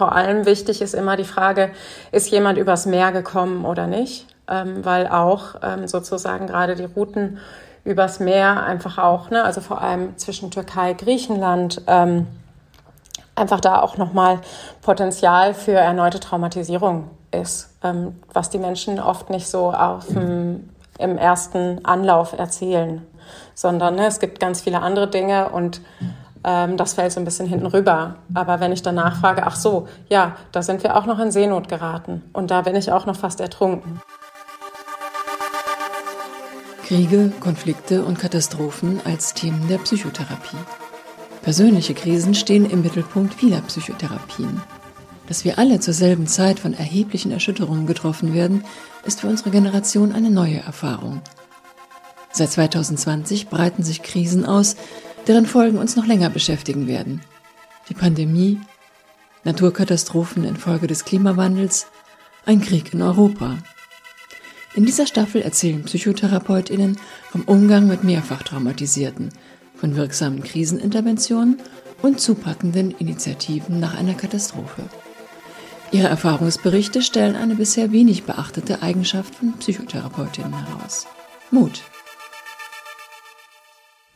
vor allem wichtig ist immer die Frage, ist jemand übers Meer gekommen oder nicht? Ähm, weil auch ähm, sozusagen gerade die Routen übers Meer einfach auch, ne, also vor allem zwischen Türkei, Griechenland, ähm, einfach da auch nochmal Potenzial für erneute Traumatisierung ist, ähm, was die Menschen oft nicht so auf dem, im ersten Anlauf erzählen, sondern ne, es gibt ganz viele andere Dinge und ähm, das fällt so ein bisschen hinten rüber. Aber wenn ich danach frage, ach so, ja, da sind wir auch noch in Seenot geraten und da bin ich auch noch fast ertrunken. Kriege, Konflikte und Katastrophen als Themen der Psychotherapie. Persönliche Krisen stehen im Mittelpunkt vieler Psychotherapien. Dass wir alle zur selben Zeit von erheblichen Erschütterungen getroffen werden, ist für unsere Generation eine neue Erfahrung. Seit 2020 breiten sich Krisen aus, deren Folgen uns noch länger beschäftigen werden. Die Pandemie, Naturkatastrophen infolge des Klimawandels, ein Krieg in Europa. In dieser Staffel erzählen Psychotherapeutinnen vom Umgang mit mehrfach Traumatisierten, von wirksamen Kriseninterventionen und zupackenden Initiativen nach einer Katastrophe. Ihre Erfahrungsberichte stellen eine bisher wenig beachtete Eigenschaft von Psychotherapeutinnen heraus. Mut.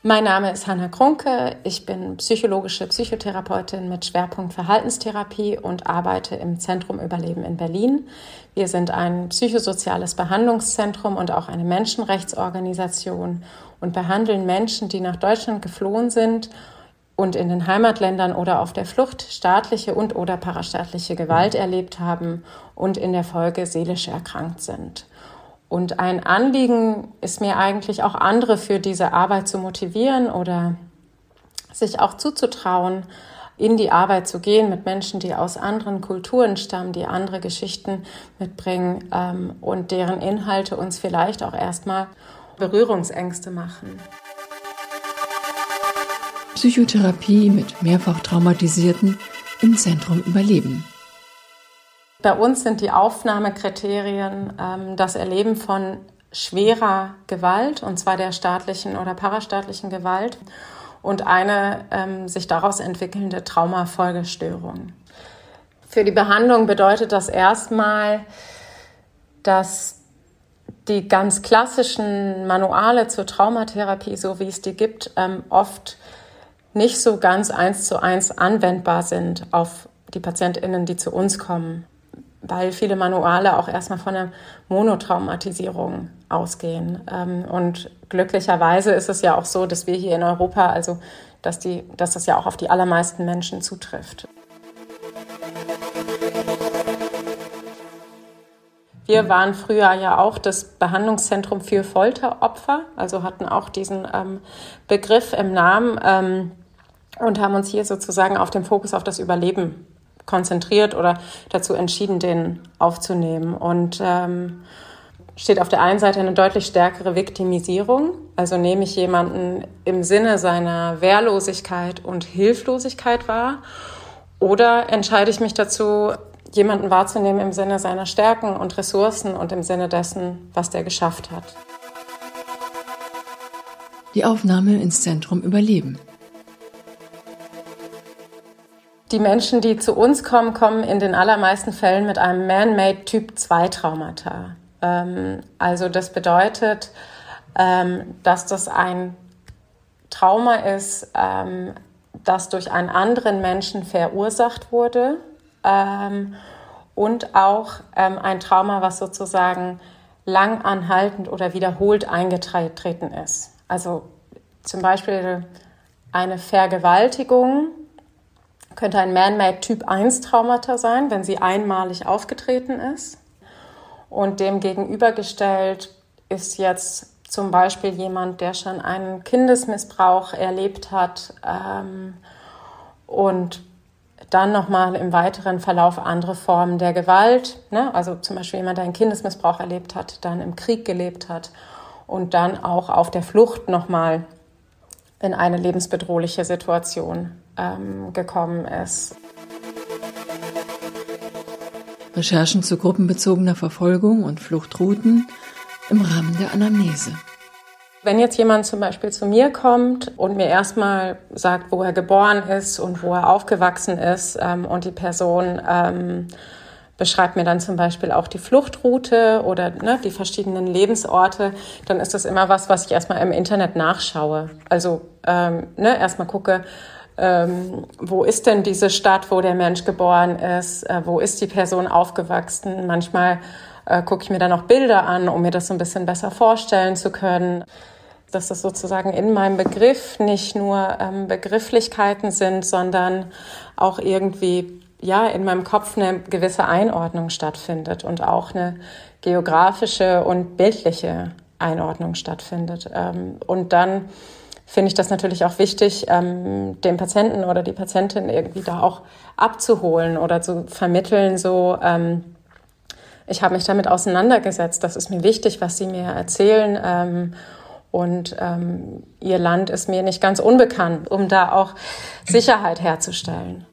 Mein Name ist Hanna Krunke. Ich bin psychologische Psychotherapeutin mit Schwerpunkt Verhaltenstherapie und arbeite im Zentrum Überleben in Berlin. Wir sind ein psychosoziales Behandlungszentrum und auch eine Menschenrechtsorganisation und behandeln Menschen, die nach Deutschland geflohen sind und in den Heimatländern oder auf der Flucht staatliche und oder parastaatliche Gewalt erlebt haben und in der Folge seelisch erkrankt sind. Und ein Anliegen ist mir eigentlich auch andere für diese Arbeit zu motivieren oder sich auch zuzutrauen, in die Arbeit zu gehen mit Menschen, die aus anderen Kulturen stammen, die andere Geschichten mitbringen ähm, und deren Inhalte uns vielleicht auch erstmal Berührungsängste machen. Psychotherapie mit mehrfach traumatisierten im Zentrum Überleben. Bei uns sind die Aufnahmekriterien ähm, das Erleben von schwerer Gewalt, und zwar der staatlichen oder parastaatlichen Gewalt, und eine ähm, sich daraus entwickelnde Traumafolgestörung. Für die Behandlung bedeutet das erstmal, dass die ganz klassischen Manuale zur Traumatherapie, so wie es die gibt, ähm, oft nicht so ganz eins zu eins anwendbar sind auf die PatientInnen, die zu uns kommen weil viele Manuale auch erstmal von einer Monotraumatisierung ausgehen. Ähm, und glücklicherweise ist es ja auch so, dass wir hier in Europa, also dass, die, dass das ja auch auf die allermeisten Menschen zutrifft. Wir waren früher ja auch das Behandlungszentrum für Folteropfer, also hatten auch diesen ähm, Begriff im Namen ähm, und haben uns hier sozusagen auf den Fokus auf das Überleben konzentriert oder dazu entschieden, den aufzunehmen. Und ähm, steht auf der einen Seite eine deutlich stärkere Viktimisierung. Also nehme ich jemanden im Sinne seiner Wehrlosigkeit und Hilflosigkeit wahr oder entscheide ich mich dazu, jemanden wahrzunehmen im Sinne seiner Stärken und Ressourcen und im Sinne dessen, was der geschafft hat. Die Aufnahme ins Zentrum Überleben. Die Menschen, die zu uns kommen, kommen in den allermeisten Fällen mit einem Man-Made Typ 2 Traumata. Ähm, also das bedeutet, ähm, dass das ein Trauma ist, ähm, das durch einen anderen Menschen verursacht wurde ähm, und auch ähm, ein Trauma, was sozusagen lang anhaltend oder wiederholt eingetreten ist. Also zum Beispiel eine Vergewaltigung könnte ein Man-Made Typ 1 Traumata sein, wenn sie einmalig aufgetreten ist. Und dem gegenübergestellt ist jetzt zum Beispiel jemand, der schon einen Kindesmissbrauch erlebt hat ähm, und dann nochmal im weiteren Verlauf andere Formen der Gewalt, ne? also zum Beispiel jemand, der einen Kindesmissbrauch erlebt hat, dann im Krieg gelebt hat und dann auch auf der Flucht nochmal in eine lebensbedrohliche Situation ähm, gekommen ist. Recherchen zu gruppenbezogener Verfolgung und Fluchtrouten im Rahmen der Anamnese. Wenn jetzt jemand zum Beispiel zu mir kommt und mir erstmal sagt, wo er geboren ist und wo er aufgewachsen ist ähm, und die Person ähm, beschreibt mir dann zum Beispiel auch die Fluchtroute oder ne, die verschiedenen Lebensorte, dann ist das immer was, was ich erstmal im Internet nachschaue. Also ähm, ne, erstmal gucke, ähm, wo ist denn diese Stadt, wo der Mensch geboren ist, äh, wo ist die Person aufgewachsen. Manchmal äh, gucke ich mir dann auch Bilder an, um mir das so ein bisschen besser vorstellen zu können dass das sozusagen in meinem Begriff nicht nur ähm, Begrifflichkeiten sind, sondern auch irgendwie ja in meinem Kopf eine gewisse Einordnung stattfindet und auch eine geografische und bildliche Einordnung stattfindet. Ähm, und dann finde ich das natürlich auch wichtig, ähm, den Patienten oder die Patientin irgendwie da auch abzuholen oder zu vermitteln, so ähm, ich habe mich damit auseinandergesetzt, das ist mir wichtig, was Sie mir erzählen. Ähm, und ähm, ihr Land ist mir nicht ganz unbekannt, um da auch Sicherheit herzustellen.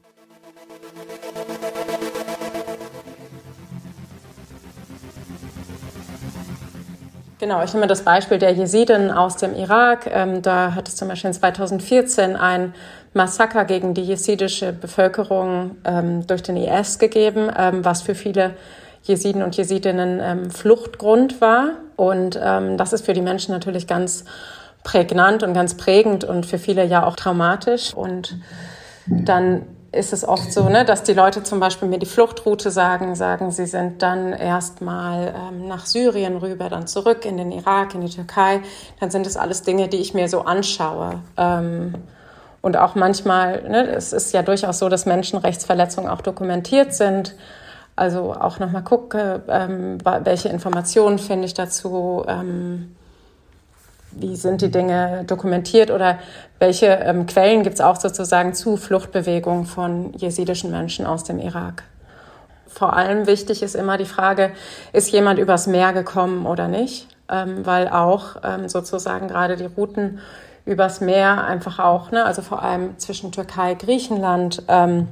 Genau, ich nehme das Beispiel der Jesiden aus dem Irak. Ähm, da hat es zum Beispiel in 2014 ein Massaker gegen die jesidische Bevölkerung ähm, durch den IS gegeben, ähm, was für viele Jesiden und Jesidinnen ähm, Fluchtgrund war. Und ähm, das ist für die Menschen natürlich ganz prägnant und ganz prägend und für viele ja auch traumatisch. Und dann ist es oft so, ne, dass die Leute zum Beispiel mir die Fluchtroute sagen, sagen, sie sind dann erstmal ähm, nach Syrien rüber, dann zurück in den Irak, in die Türkei. Dann sind das alles Dinge, die ich mir so anschaue. Ähm, und auch manchmal, ne, es ist ja durchaus so, dass Menschenrechtsverletzungen auch dokumentiert sind. Also auch nochmal gucke, ähm, welche Informationen finde ich dazu, ähm, wie sind die Dinge dokumentiert oder welche ähm, Quellen gibt es auch sozusagen zu Fluchtbewegungen von jesidischen Menschen aus dem Irak. Vor allem wichtig ist immer die Frage, ist jemand übers Meer gekommen oder nicht, ähm, weil auch ähm, sozusagen gerade die Routen übers Meer einfach auch, ne, also vor allem zwischen Türkei, Griechenland, ähm,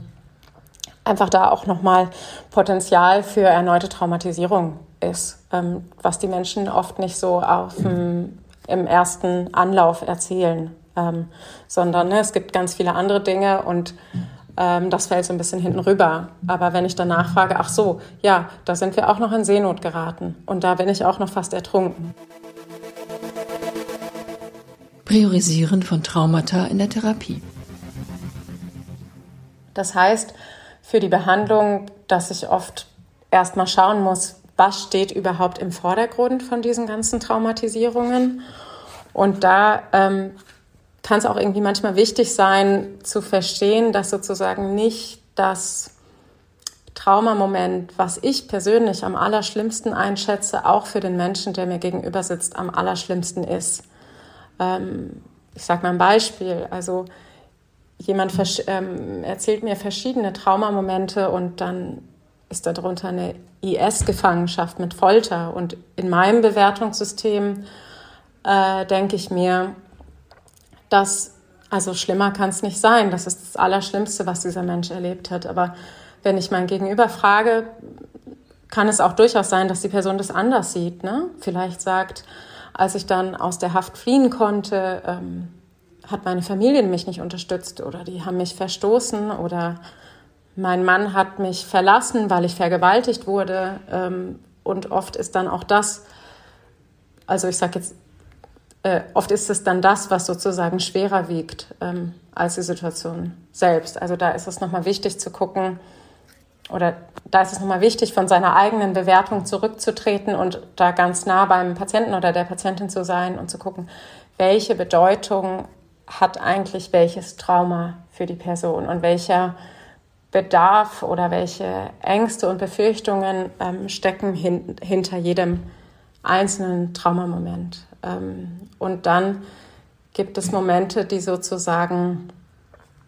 einfach da auch nochmal Potenzial für erneute Traumatisierung ist, ähm, was die Menschen oft nicht so auf dem, im ersten Anlauf erzählen, ähm, sondern ne, es gibt ganz viele andere Dinge und ähm, das fällt so ein bisschen hinten rüber. Aber wenn ich danach frage, ach so, ja, da sind wir auch noch in Seenot geraten und da bin ich auch noch fast ertrunken. Priorisieren von Traumata in der Therapie. Das heißt, für die Behandlung, dass ich oft erstmal schauen muss, was steht überhaupt im Vordergrund von diesen ganzen Traumatisierungen. Und da ähm, kann es auch irgendwie manchmal wichtig sein, zu verstehen, dass sozusagen nicht das Traumamoment, was ich persönlich am allerschlimmsten einschätze, auch für den Menschen, der mir gegenüber sitzt, am allerschlimmsten ist. Ähm, ich sage mal ein Beispiel. Also jemand ähm, erzählt mir verschiedene Traumamomente und dann ist darunter eine IS-Gefangenschaft mit Folter. Und in meinem Bewertungssystem äh, denke ich mir, dass, also schlimmer kann es nicht sein. Das ist das Allerschlimmste, was dieser Mensch erlebt hat. Aber wenn ich mein Gegenüber frage, kann es auch durchaus sein, dass die Person das anders sieht. Ne? Vielleicht sagt, als ich dann aus der Haft fliehen konnte, ähm, hat meine Familie mich nicht unterstützt oder die haben mich verstoßen oder mein Mann hat mich verlassen, weil ich vergewaltigt wurde. Ähm, und oft ist dann auch das, also ich sage jetzt, äh, oft ist es dann das, was sozusagen schwerer wiegt ähm, als die Situation selbst. Also da ist es nochmal wichtig zu gucken, oder da ist es nochmal wichtig, von seiner eigenen Bewertung zurückzutreten und da ganz nah beim Patienten oder der Patientin zu sein und zu gucken, welche Bedeutung hat eigentlich welches Trauma für die Person und welcher Bedarf oder welche Ängste und Befürchtungen ähm, stecken hin, hinter jedem einzelnen Traumamoment. Ähm, und dann gibt es Momente, die sozusagen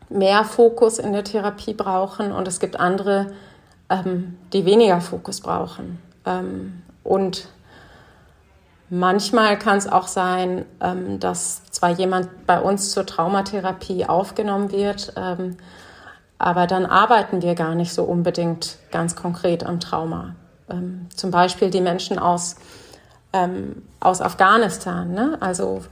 mehr Fokus in der Therapie brauchen und es gibt andere, ähm, die weniger Fokus brauchen. Ähm, und Manchmal kann es auch sein, ähm, dass zwar jemand bei uns zur Traumatherapie aufgenommen wird, ähm, aber dann arbeiten wir gar nicht so unbedingt ganz konkret am Trauma. Ähm, zum Beispiel die Menschen aus, aus Afghanistan. Ne? Also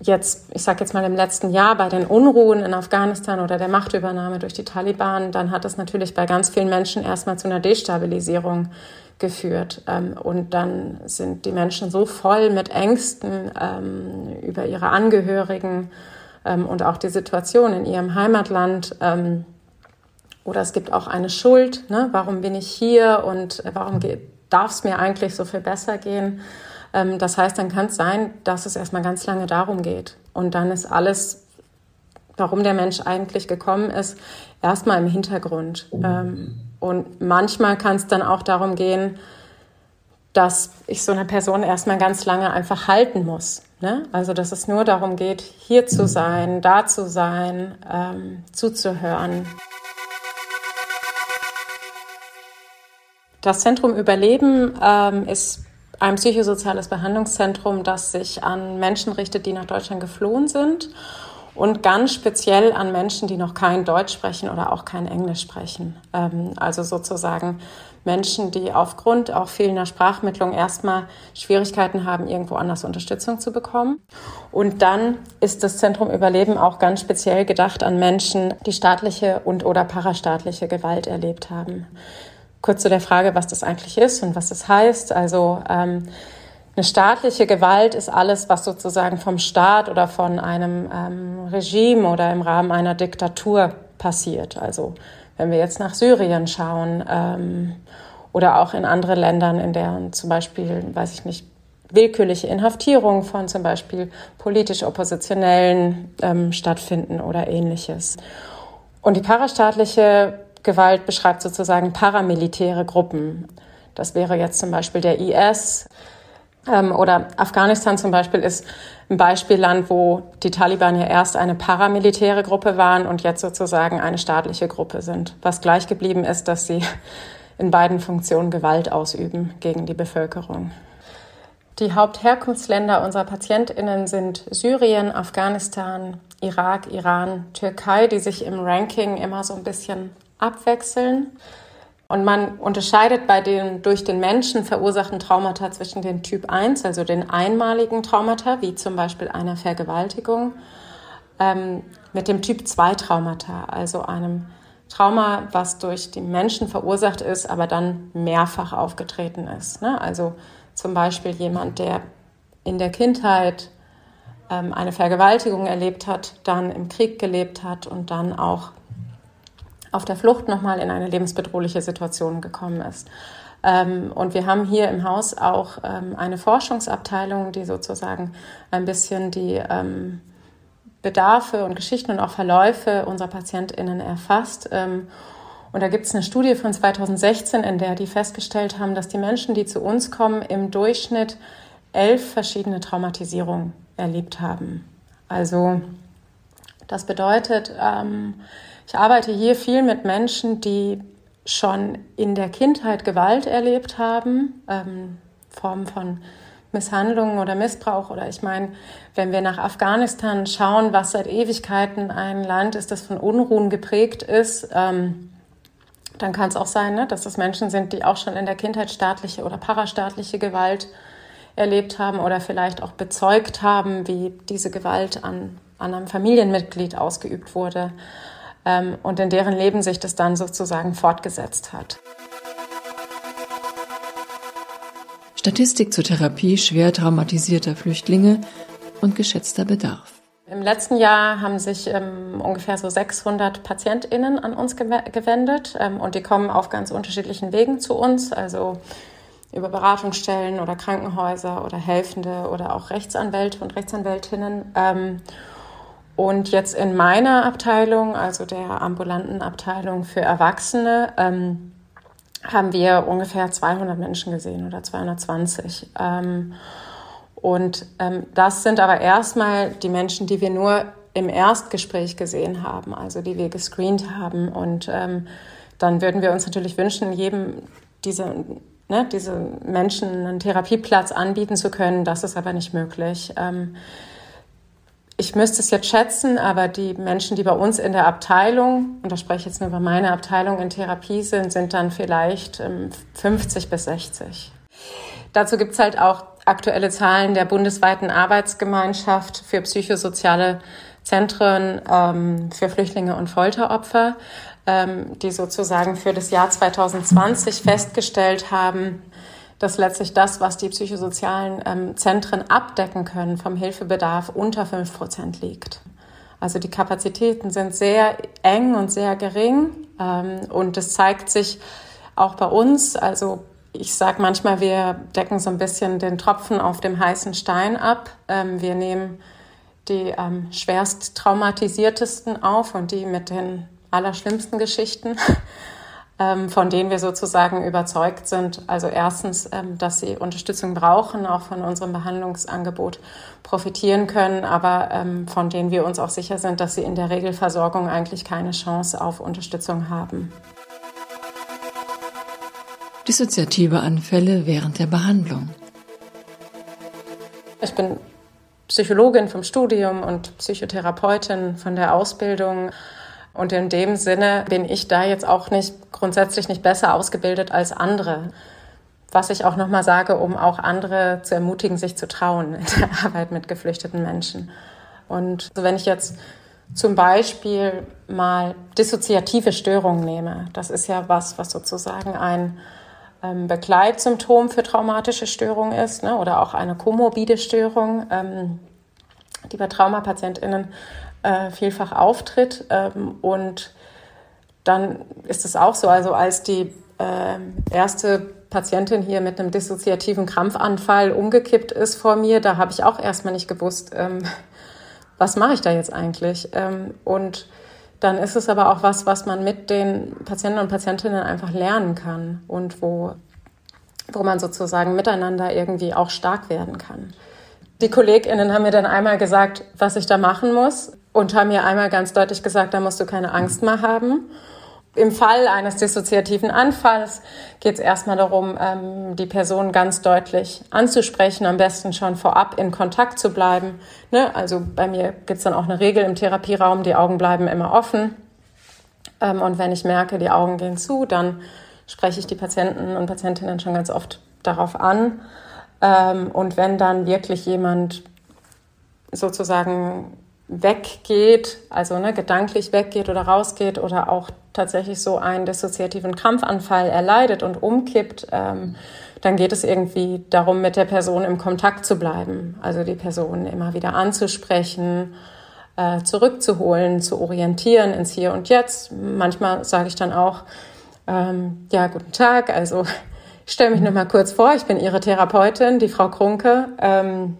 jetzt, ich sage jetzt mal im letzten Jahr bei den Unruhen in Afghanistan oder der Machtübernahme durch die Taliban, dann hat das natürlich bei ganz vielen Menschen erstmal zu einer Destabilisierung geführt. Ähm, und dann sind die Menschen so voll mit Ängsten ähm, über ihre Angehörigen ähm, und auch die Situation in ihrem Heimatland. Ähm, oder es gibt auch eine Schuld. Ne? Warum bin ich hier und warum darf es mir eigentlich so viel besser gehen? Ähm, das heißt, dann kann es sein, dass es erstmal ganz lange darum geht. Und dann ist alles, warum der Mensch eigentlich gekommen ist, erstmal im Hintergrund. Ähm, und manchmal kann es dann auch darum gehen, dass ich so eine Person erstmal ganz lange einfach halten muss. Ne? Also, dass es nur darum geht, hier zu sein, da zu sein, ähm, zuzuhören. Das Zentrum Überleben ähm, ist ein psychosoziales Behandlungszentrum, das sich an Menschen richtet, die nach Deutschland geflohen sind und ganz speziell an Menschen, die noch kein Deutsch sprechen oder auch kein Englisch sprechen. Ähm, also sozusagen Menschen, die aufgrund auch fehlender Sprachmittlung erstmal Schwierigkeiten haben, irgendwo anders Unterstützung zu bekommen. Und dann ist das Zentrum Überleben auch ganz speziell gedacht an Menschen, die staatliche und oder parastaatliche Gewalt erlebt haben kurz zu der Frage, was das eigentlich ist und was das heißt. Also ähm, eine staatliche Gewalt ist alles, was sozusagen vom Staat oder von einem ähm, Regime oder im Rahmen einer Diktatur passiert. Also wenn wir jetzt nach Syrien schauen ähm, oder auch in andere Ländern, in deren zum Beispiel, weiß ich nicht, willkürliche Inhaftierung von zum Beispiel politisch Oppositionellen ähm, stattfinden oder ähnliches. Und die parastaatliche Gewalt beschreibt sozusagen paramilitäre Gruppen. Das wäre jetzt zum Beispiel der IS. Ähm, oder Afghanistan zum Beispiel ist ein Beispielland, wo die Taliban ja erst eine paramilitäre Gruppe waren und jetzt sozusagen eine staatliche Gruppe sind. Was gleich geblieben ist, dass sie in beiden Funktionen Gewalt ausüben gegen die Bevölkerung. Die Hauptherkunftsländer unserer PatientInnen sind Syrien, Afghanistan, Irak, Iran, Türkei, die sich im Ranking immer so ein bisschen abwechseln. Und man unterscheidet bei den durch den Menschen verursachten Traumata zwischen den Typ 1, also den einmaligen Traumata, wie zum Beispiel einer Vergewaltigung, ähm, mit dem Typ 2 Traumata, also einem Trauma, was durch den Menschen verursacht ist, aber dann mehrfach aufgetreten ist. Ne? Also zum Beispiel jemand, der in der Kindheit ähm, eine Vergewaltigung erlebt hat, dann im Krieg gelebt hat und dann auch auf der Flucht nochmal in eine lebensbedrohliche Situation gekommen ist. Ähm, und wir haben hier im Haus auch ähm, eine Forschungsabteilung, die sozusagen ein bisschen die ähm, Bedarfe und Geschichten und auch Verläufe unserer PatientInnen erfasst. Und da gibt es eine Studie von 2016, in der die festgestellt haben, dass die Menschen, die zu uns kommen, im Durchschnitt elf verschiedene Traumatisierungen erlebt haben. Also das bedeutet, ich arbeite hier viel mit Menschen, die schon in der Kindheit Gewalt erlebt haben, ähm, Formen von Misshandlungen oder Missbrauch. Oder ich meine, wenn wir nach Afghanistan schauen, was seit Ewigkeiten ein Land ist, das von Unruhen geprägt ist, ähm, dann kann es auch sein, ne, dass das Menschen sind, die auch schon in der Kindheit staatliche oder parastaatliche Gewalt erlebt haben oder vielleicht auch bezeugt haben, wie diese Gewalt an, an einem Familienmitglied ausgeübt wurde und in deren Leben sich das dann sozusagen fortgesetzt hat. Statistik zur Therapie schwer traumatisierter Flüchtlinge und geschätzter Bedarf. Im letzten Jahr haben sich ähm, ungefähr so 600 PatientInnen an uns gewendet ähm, und die kommen auf ganz unterschiedlichen Wegen zu uns, also über Beratungsstellen oder Krankenhäuser oder Helfende oder auch Rechtsanwälte und Rechtsanwältinnen. Ähm, und jetzt in meiner Abteilung, also der ambulanten Abteilung für Erwachsene, ähm, haben wir ungefähr 200 Menschen gesehen oder 220. Ähm, und ähm, das sind aber erstmal die Menschen, die wir nur im Erstgespräch gesehen haben, also die wir gescreent haben. Und ähm, dann würden wir uns natürlich wünschen, jedem diese, ne, diese Menschen einen Therapieplatz anbieten zu können. Das ist aber nicht möglich. Ich müsste es jetzt schätzen, aber die Menschen, die bei uns in der Abteilung, und da spreche ich jetzt nur über meine Abteilung in Therapie sind, sind dann vielleicht 50 ähm, bis 60. Dazu gibt es halt auch aktuelle Zahlen der bundesweiten Arbeitsgemeinschaft für psychosoziale Zentren ähm, für Flüchtlinge und Folteropfer, ähm, die sozusagen für das Jahr 2020 festgestellt haben, dass letztlich das, was die psychosozialen ähm, Zentren abdecken können, vom Hilfebedarf unter fünf Prozent liegt. Also die Kapazitäten sind sehr eng und sehr gering ähm, und es zeigt sich auch bei uns. Also ich sage manchmal, wir decken so ein bisschen den Tropfen auf dem heißen Stein ab. Ähm, wir nehmen die ähm, schwerst traumatisiertesten auf und die mit den allerschlimmsten Geschichten, von denen wir sozusagen überzeugt sind. Also erstens, ähm, dass sie Unterstützung brauchen, auch von unserem Behandlungsangebot profitieren können, aber ähm, von denen wir uns auch sicher sind, dass sie in der Regelversorgung eigentlich keine Chance auf Unterstützung haben. Dissoziative Anfälle während der Behandlung. Ich bin Psychologin vom Studium und Psychotherapeutin von der Ausbildung. Und in dem Sinne bin ich da jetzt auch nicht grundsätzlich nicht besser ausgebildet als andere. Was ich auch nochmal sage, um auch andere zu ermutigen, sich zu trauen in der Arbeit mit geflüchteten Menschen. Und wenn ich jetzt zum Beispiel mal dissoziative Störungen nehme, das ist ja was, was sozusagen ein ähm, Begleitsymptom für traumatische Störungen ist ne, oder auch eine komorbide Störung, ähm, die bei TraumapatientInnen äh, vielfach auftritt. Ähm, und dann ist es auch so, also als die äh, erste Patientin hier mit einem dissoziativen Krampfanfall umgekippt ist vor mir, da habe ich auch erstmal nicht gewusst, ähm, was mache ich da jetzt eigentlich? Ähm, und dann ist es aber auch was, was man mit den Patienten und Patientinnen einfach lernen kann und wo, wo man sozusagen miteinander irgendwie auch stark werden kann. Die KollegInnen haben mir dann einmal gesagt, was ich da machen muss und haben mir einmal ganz deutlich gesagt, da musst du keine Angst mehr haben. Im Fall eines dissoziativen Anfalls geht es erstmal darum, ähm, die Person ganz deutlich anzusprechen, am besten schon vorab in Kontakt zu bleiben. Ne? Also bei mir gibt es dann auch eine Regel im Therapieraum, die Augen bleiben immer offen. Ähm, und wenn ich merke, die Augen gehen zu, dann spreche ich die Patienten und Patientinnen schon ganz oft darauf an. Ähm, und wenn dann wirklich jemand sozusagen weggeht, also ne, gedanklich weggeht oder rausgeht oder auch tatsächlich so einen dissoziativen Krampfanfall erleidet und umkippt, ähm, dann geht es irgendwie darum, mit der Person im Kontakt zu bleiben. Also die Person immer wieder anzusprechen, äh, zurückzuholen, zu orientieren ins Hier und Jetzt. Manchmal sage ich dann auch, ähm, ja, guten Tag, also ich stelle mich noch mal kurz vor, ich bin Ihre Therapeutin, die Frau Krunke. Ähm,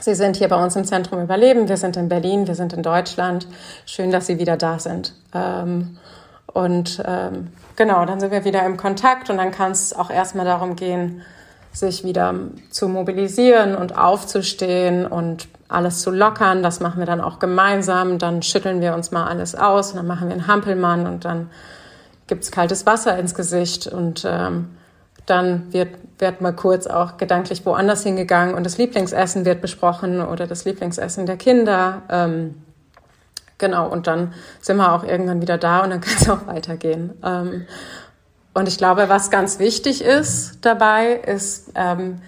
Sie sind hier bei uns im Zentrum Überleben. Wir sind in Berlin, wir sind in Deutschland. Schön, dass Sie wieder da sind. Ähm, und ähm, genau, dann sind wir wieder im Kontakt und dann kann es auch erstmal darum gehen, sich wieder zu mobilisieren und aufzustehen und alles zu lockern. Das machen wir dann auch gemeinsam. Dann schütteln wir uns mal alles aus und dann machen wir einen Hampelmann und dann gibt's kaltes Wasser ins Gesicht und ähm, dann wird, wird mal kurz auch gedanklich woanders hingegangen und das Lieblingsessen wird besprochen oder das Lieblingsessen der Kinder. Ähm, genau, und dann sind wir auch irgendwann wieder da und dann kann es auch weitergehen. Ähm, und ich glaube, was ganz wichtig ist dabei, ist, ähm,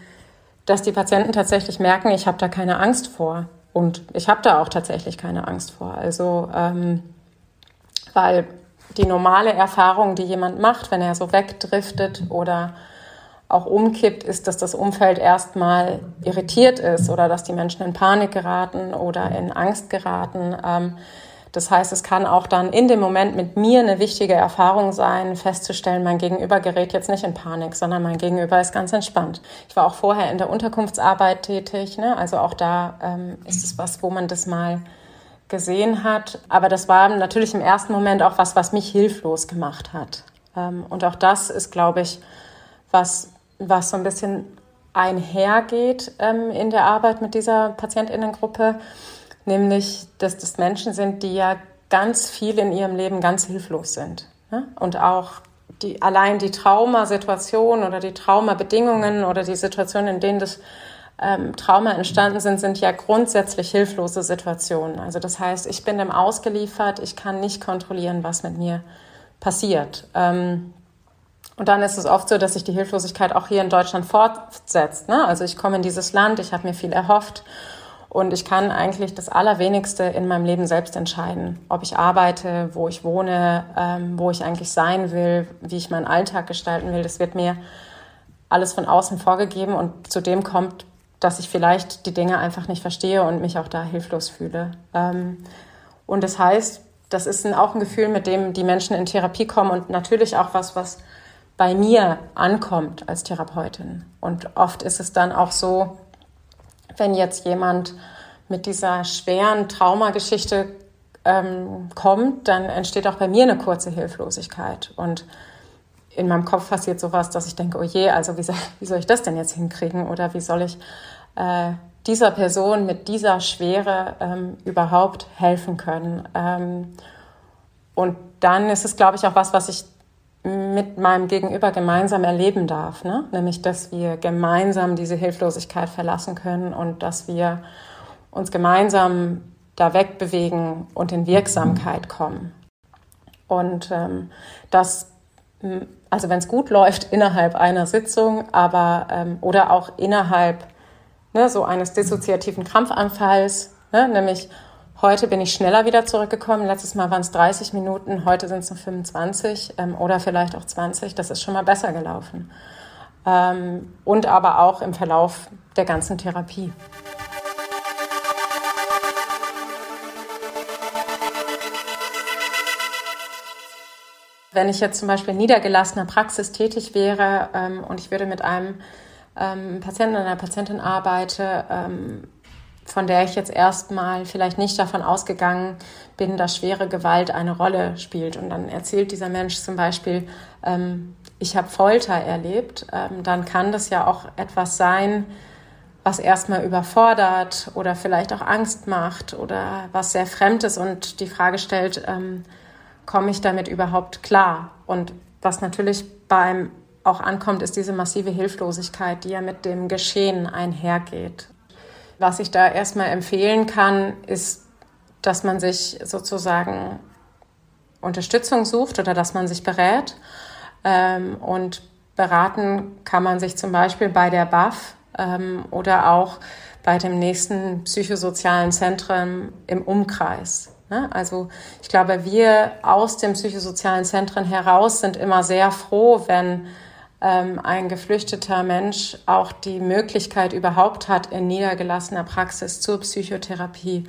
dass die Patienten tatsächlich merken, ich habe da keine Angst vor. Und ich habe da auch tatsächlich keine Angst vor. Also, ähm, weil die normale Erfahrung, die jemand macht, wenn er so wegdriftet oder auch umkippt, ist, dass das Umfeld erstmal irritiert ist oder dass die Menschen in Panik geraten oder in Angst geraten. Ähm, das heißt, es kann auch dann in dem Moment mit mir eine wichtige Erfahrung sein, festzustellen, mein Gegenüber gerät jetzt nicht in Panik, sondern mein Gegenüber ist ganz entspannt. Ich war auch vorher in der Unterkunftsarbeit tätig, ne? also auch da ähm, ist es was, wo man das mal gesehen hat. Aber das war natürlich im ersten Moment auch was, was mich hilflos gemacht hat. Ähm, und auch das ist, glaube ich, was was so ein bisschen einhergeht ähm, in der Arbeit mit dieser Patientinnengruppe, nämlich, dass das Menschen sind, die ja ganz viel in ihrem Leben ganz hilflos sind. Ne? Und auch die, allein die Traumasituation oder die Traumabedingungen oder die Situationen, in denen das ähm, Trauma entstanden sind, sind ja grundsätzlich hilflose Situationen. Also das heißt, ich bin dem ausgeliefert, ich kann nicht kontrollieren, was mit mir passiert. Ähm, Und dann ist es oft so, dass sich die Hilflosigkeit auch hier in Deutschland fortsetzt. Ne? Also ich komme in dieses Land, ich habe mir viel erhofft und ich kann eigentlich das Allerwenigste in meinem Leben selbst entscheiden, ob ich arbeite, wo ich wohne, ähm, wo ich eigentlich sein will, wie ich meinen Alltag gestalten will. Das wird mir alles von außen vorgegeben und zu dem kommt, dass ich vielleicht die Dinge einfach nicht verstehe und mich auch da hilflos fühle. Ähm, und das heißt, das ist ein, auch ein Gefühl, mit dem die Menschen in Therapie kommen und natürlich auch was, was bei mir ankommt als Therapeutin. Und oft ist es dann auch so, wenn jetzt jemand mit dieser schweren Traumageschichte ähm, kommt, dann entsteht auch bei mir eine kurze Hilflosigkeit. Und in meinem Kopf passiert sowas, dass ich denke, oh je, also wie soll, wie soll ich das denn jetzt hinkriegen? Oder wie soll ich äh, dieser Person mit dieser Schwere ähm, überhaupt helfen können? Ähm, und dann ist es, glaube ich, auch was, was ich mit meinem Gegenüber gemeinsam erleben darf, ne? nämlich dass wir gemeinsam diese Hilflosigkeit verlassen können und dass wir uns gemeinsam da wegbewegen und in Wirksamkeit kommen. Und ähm, das, also wenn es gut läuft, innerhalb einer Sitzung, aber ähm, oder auch innerhalb ne, so eines dissoziativen Krampfanfalls, ne, nämlich Heute bin ich schneller wieder zurückgekommen. Letztes Mal waren es 30 Minuten, heute sind es nur 25 ähm, oder vielleicht auch 20. Das ist schon mal besser gelaufen. Ähm, und aber auch im Verlauf der ganzen Therapie. Wenn ich jetzt zum Beispiel in niedergelassener Praxis tätig wäre ähm, und ich würde mit einem ähm, Patienten oder einer Patientin arbeite, ähm, von der ich jetzt erstmal vielleicht nicht davon ausgegangen bin, dass schwere Gewalt eine Rolle spielt. Und dann erzählt dieser Mensch zum Beispiel, ähm, ich habe Folter erlebt, ähm, dann kann das ja auch etwas sein, was erstmal überfordert oder vielleicht auch Angst macht oder was sehr fremd ist und die Frage stellt, ähm, komme ich damit überhaupt klar? Und was natürlich beim auch ankommt, ist diese massive Hilflosigkeit, die ja mit dem Geschehen einhergeht. Was ich da erstmal empfehlen kann, ist, dass man sich sozusagen Unterstützung sucht oder dass man sich berät. Ähm, und beraten kann man sich zum Beispiel bei der BAF ähm, oder auch bei dem nächsten psychosozialen Zentrum im Umkreis. Ne? Also ich glaube, wir aus den psychosozialen Zentren heraus sind immer sehr froh, wenn ähm, ein geflüchteter Mensch auch die Möglichkeit überhaupt hat, in niedergelassener Praxis zur Psychotherapie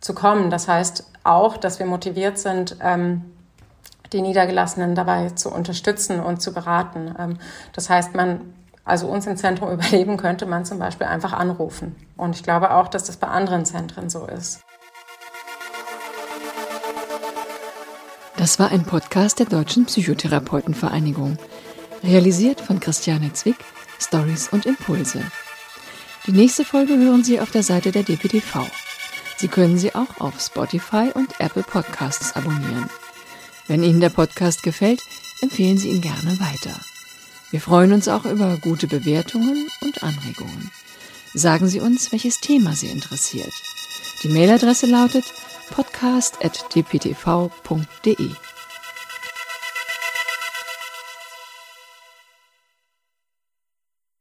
zu kommen. Das heißt auch, dass wir motiviert sind, ähm, die Niedergelassenen dabei zu unterstützen und zu beraten. Ähm, das heißt, man, also uns im Zentrum überleben könnte man zum Beispiel einfach anrufen. Und ich glaube auch, dass das bei anderen Zentren so ist. Das war ein Podcast der Deutschen Psychotherapeutenvereinigung. Realisiert von Christiane Zwick, Stories und Impulse. Die nächste Folge hören Sie auf der Seite der DPTV. Sie können sie auch auf Spotify und Apple Podcasts abonnieren. Wenn Ihnen der Podcast gefällt, empfehlen Sie ihn gerne weiter. Wir freuen uns auch über gute Bewertungen und Anregungen. Sagen Sie uns, welches Thema Sie interessiert. Die Mailadresse lautet podcast.dptv.de.